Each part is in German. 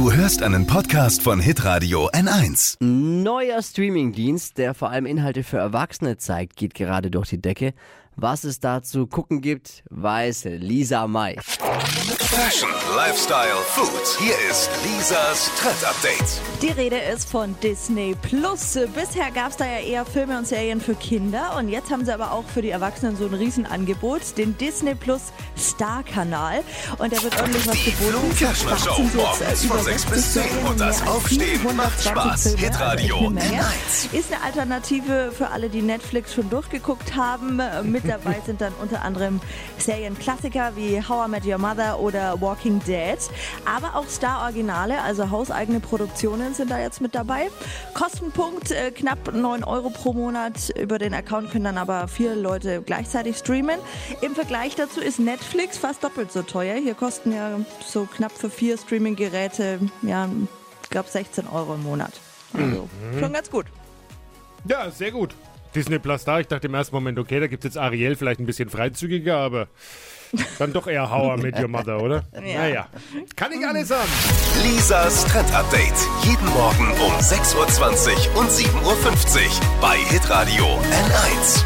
Du hörst einen Podcast von Hitradio N1. Neuer Streamingdienst, der vor allem Inhalte für Erwachsene zeigt, geht gerade durch die Decke. Was es da zu gucken gibt, weiß Lisa May. Fashion, Lifestyle, Food. Hier ist Lisas Trend Update. Die Rede ist von Disney Plus. Bisher gab es da ja eher Filme und Serien für Kinder und jetzt haben sie aber auch für die Erwachsenen so ein Riesenangebot, den Disney Plus Star Kanal. Und da wird ordentlich was Die geboten. Flo Kerschner Start Show morgens von über 6 60 bis 10 Serien, und das Aufstehen macht 720 Spaß. Hitradio also echt eine Menge. N1. Ist eine Alternative für alle, die Netflix schon durchgeguckt haben. Mit dabei sind dann unter anderem Serienklassiker wie How I Met Your Mother oder Walking Dead. Aber auch Star-Originale, also hauseigene Produktionen sind da jetzt mit dabei. Kostenpunkt äh, knapp 9 Euro pro Monat. Über den Account können dann aber vier Leute gleichzeitig streamen. Im Vergleich dazu ist Netflix fast doppelt so teuer. Hier kosten ja so knapp für vier Streaming-Geräte, ja, ich glaube 16 Euro im Monat. Also schon ganz gut. Ja, sehr gut. Disney Plus da. Ich dachte im ersten Moment, okay, da gibt es jetzt Ariel vielleicht ein bisschen freizügiger, aber dann doch eher I Met Your Mother, oder? Naja, kann ich alles haben. Lisas Trend Update. Jeden Morgen um 6.20 Uhr und 7.50 Uhr bei Hitradio N1.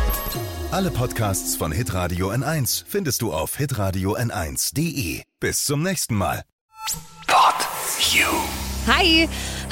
Alle Podcasts von Hitradio N1 findest du auf hitradio n1.de. Bis zum nächsten Mal. Pod You. Hi,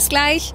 Bis gleich.